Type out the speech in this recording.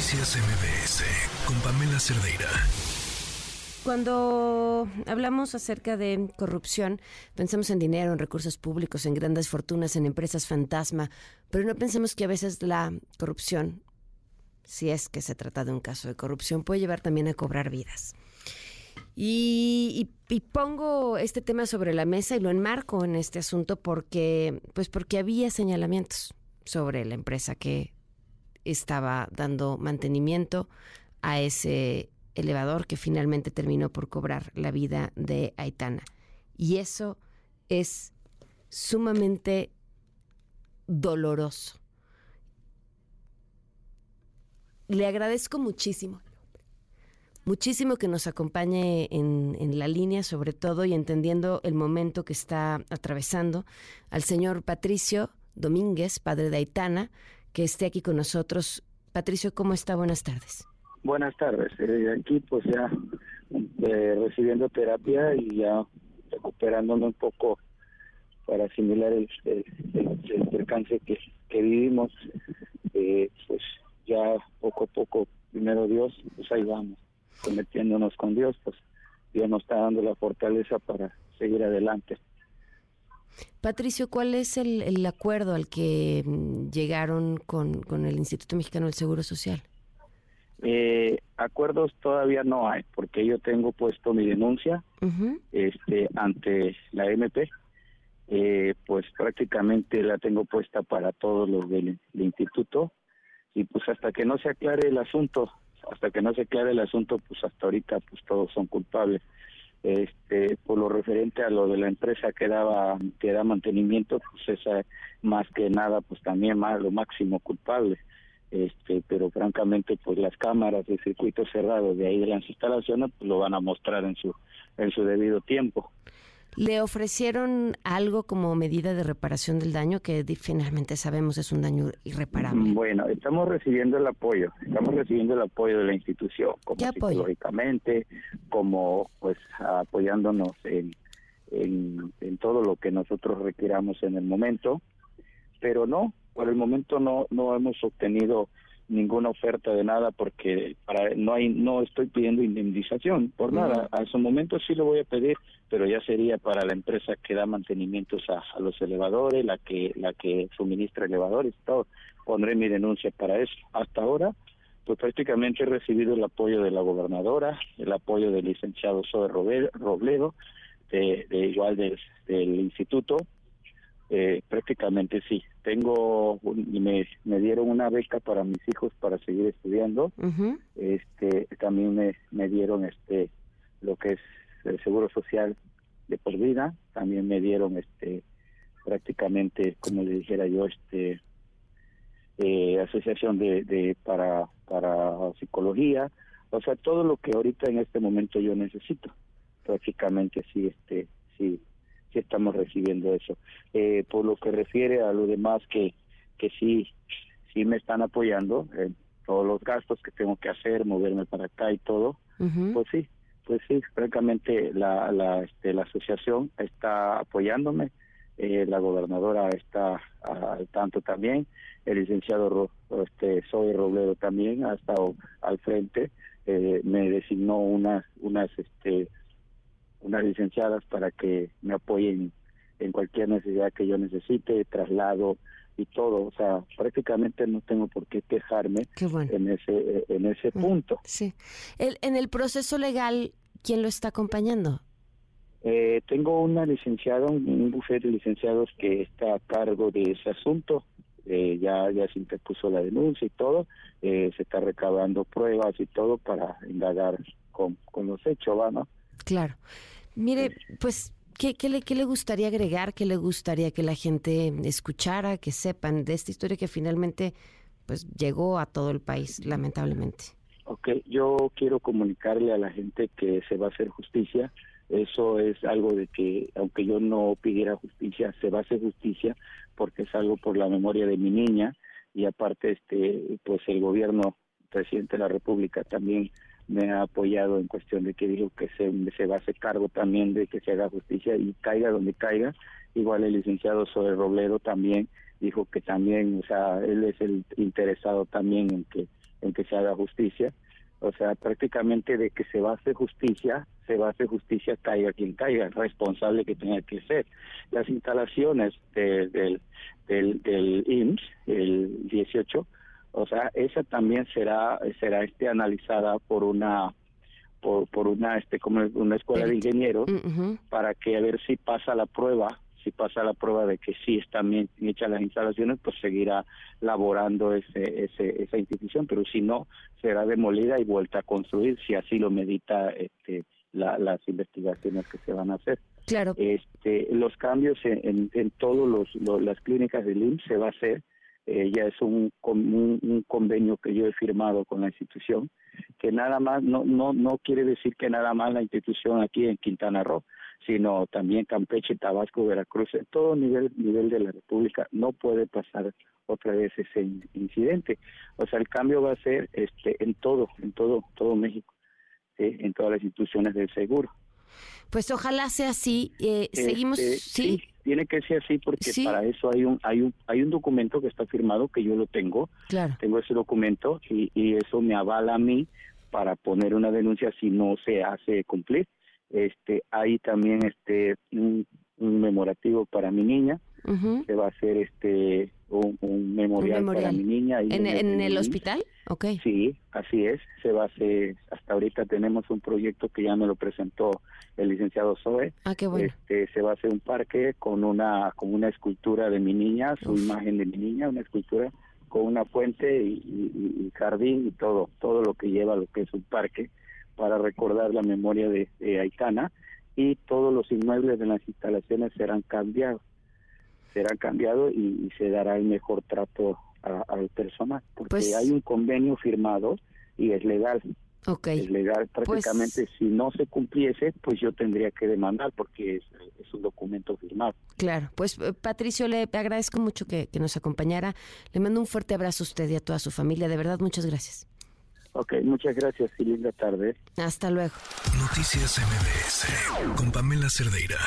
Noticias MBS con Pamela Cerdeira. Cuando hablamos acerca de corrupción, pensamos en dinero, en recursos públicos, en grandes fortunas, en empresas fantasma, pero no pensamos que a veces la corrupción, si es que se trata de un caso de corrupción, puede llevar también a cobrar vidas. Y, pongo este tema sobre la mesa y lo enmarco en este asunto porque, pues porque había señalamientos sobre la empresa que estaba dando mantenimiento a ese elevador que finalmente terminó por cobrar la vida de Aitana. Y eso es sumamente doloroso. Le agradezco muchísimo, muchísimo que nos acompañe en, en, la línea, sobre todo, y entendiendo el momento que está atravesando, al señor Patricio Domínguez, padre de Aitana, que esté aquí con nosotros. Patricio, ¿cómo está? Buenas tardes. Buenas tardes. Eh, aquí pues ya eh, recibiendo terapia y ya recuperándome un poco para asimilar el, el, percance que, vivimos. Eh, pues ya poco a poco, primero Dios, pues ahí vamos, cometiéndonos con Dios, pues Dios nos está dando la fortaleza para seguir adelante. Patricio, ¿cuál es el, acuerdo al que mm, llegaron con, con, el Instituto Mexicano del Seguro Social? Eh, acuerdos todavía no hay, porque yo tengo puesto mi denuncia este, ante la MP. Eh, pues prácticamente la tengo puesta para todos los del, instituto y pues hasta que no se aclare el asunto, hasta que no se aclare el asunto, pues hasta ahorita pues todos son culpables este por lo referente a lo de la empresa que daba que da mantenimiento pues esa más que nada pues también más lo máximo culpable. Este pero francamente pues las cámaras de circuito cerrado de ahí de las instalaciones pues lo van a mostrar en su en su debido tiempo. ¿Le ofrecieron algo como medida de reparación del daño que finalmente sabemos es un daño irreparable? Bueno, estamos recibiendo el apoyo, estamos recibiendo el apoyo de la institución, como psicológicamente, como pues apoyándonos en, en, en todo lo que nosotros requiramos en el momento, pero no, por el momento no no hemos obtenido ninguna oferta de nada porque para no hay no estoy pidiendo indemnización por nada. A su momento sí lo voy a pedir pero ya sería para la empresa que da mantenimientos a, los elevadores la que la que suministra elevadores todo. Pondré mi denuncia para eso. Hasta ahora pues prácticamente he recibido el apoyo de la gobernadora el apoyo del licenciado Zoe Robledo de, de igual del instituto eh, prácticamente sí. Tengo, me, me dieron una beca para mis hijos para seguir estudiando. Este, también me, me dieron este, lo que es el seguro social de por vida. También me dieron este, prácticamente, como le dijera yo, este, eh, asociación de, de para para psicología. O sea, todo lo que ahorita en este momento yo necesito. Prácticamente sí, este, sí sí estamos recibiendo eso. Eh, por lo que refiere a lo demás que, que sí, sí me están apoyando en todos los gastos que tengo que hacer, moverme para acá y todo, pues sí, pues sí, francamente la, la, este, la asociación está apoyándome, eh, la gobernadora está al tanto también, el licenciado este, Soy Robledo también ha estado al frente, eh, me designó unas, unas este, unas licenciadas para que me apoyen en cualquier necesidad que yo necesite, traslado y todo, o sea, prácticamente no tengo por qué quejarme en ese en ese punto. Sí. El, en el proceso legal, ¿quién lo está acompañando? Eh, tengo una licenciada, un, bufete de licenciados que está a cargo de ese asunto. Eh, ya ya se interpuso la denuncia y todo. Eh, se está recabando pruebas y todo para indagar con, con los hechos, ¿va, no? Claro. Mire, pues, ¿qué, qué, le, ¿qué le gustaría agregar? ¿Qué le gustaría que la gente escuchara, que sepan de esta historia que finalmente pues llegó a todo el país, lamentablemente? Ok, yo quiero comunicarle a la gente que se va a hacer justicia. Eso es algo de que, aunque yo no pidiera justicia, se va a hacer justicia porque es algo por la memoria de mi niña y aparte, este, pues el gobierno, presidente de la República también me ha apoyado en cuestión de que dijo que se, se va a hacer cargo también de que se haga justicia y caiga donde caiga. Igual el licenciado Sobre Robledo también dijo que también, o sea, él es el interesado también en que en que se haga justicia. O sea, prácticamente de que se va a hacer justicia, se va a hacer justicia caiga quien caiga, el responsable que tenga que ser. Las instalaciones del, del, del IMSS, el 18, o sea, esa también será será este analizada por una por, por una este como una escuela de ingenieros para que a ver si pasa la prueba si pasa la prueba de que sí están bien hechas las instalaciones, pues seguirá laborando ese, ese, esa institución, pero si no, será demolida y vuelta a construir, si así lo medita este, las investigaciones que se van a hacer. Claro. Este, los cambios en, en, todas los, las clínicas del IMSS se va a hacer eh, ya es un, un, convenio que yo he firmado con la institución, que nada más, no, no, no quiere decir que nada más la institución aquí en Quintana Roo, sino también Campeche, Tabasco, Veracruz, en todo nivel, nivel de la República, no puede pasar otra vez ese incidente. O sea, el cambio va a ser este en todo, en todo, todo México, en todas las instituciones del seguro. Pues ojalá sea así. Eh, este, seguimos, ¿sí? tiene que ser así porque para eso hay un hay un hay un documento que está firmado que yo lo tengo. Claro. Tengo ese documento y, y eso me avala a mí para poner una denuncia si no se hace cumplir. Este hay también este un, un memorativo para mi niña. Se va a hacer este un, memorial, para mi niña. ¿En, en, el hospital? Okay. Sí, así es. Se va a hacer, hasta ahorita tenemos un proyecto que ya me lo presentó el licenciado Zoe. Ah, qué bueno. Este, se va a hacer un parque con una, con una escultura de mi niña, su imagen de mi niña, una escultura con una fuente y, jardín y todo, todo lo que lleva lo que es un parque para recordar la memoria de, de Aitana y todos los inmuebles de las instalaciones serán cambiados será cambiado y, se dará el mejor trato al personal, porque pues hay un convenio firmado y es legal. Okay. Es legal pues prácticamente. si no se cumpliese, pues yo tendría que demandar porque es, un documento firmado. Claro, pues eh, Patricio, le agradezco mucho que, que, nos acompañara. Le mando un fuerte abrazo a usted y a toda su familia. De verdad, muchas gracias. Ok, muchas gracias y linda tarde. Hasta luego. Noticias MBS con Pamela Cerdeira.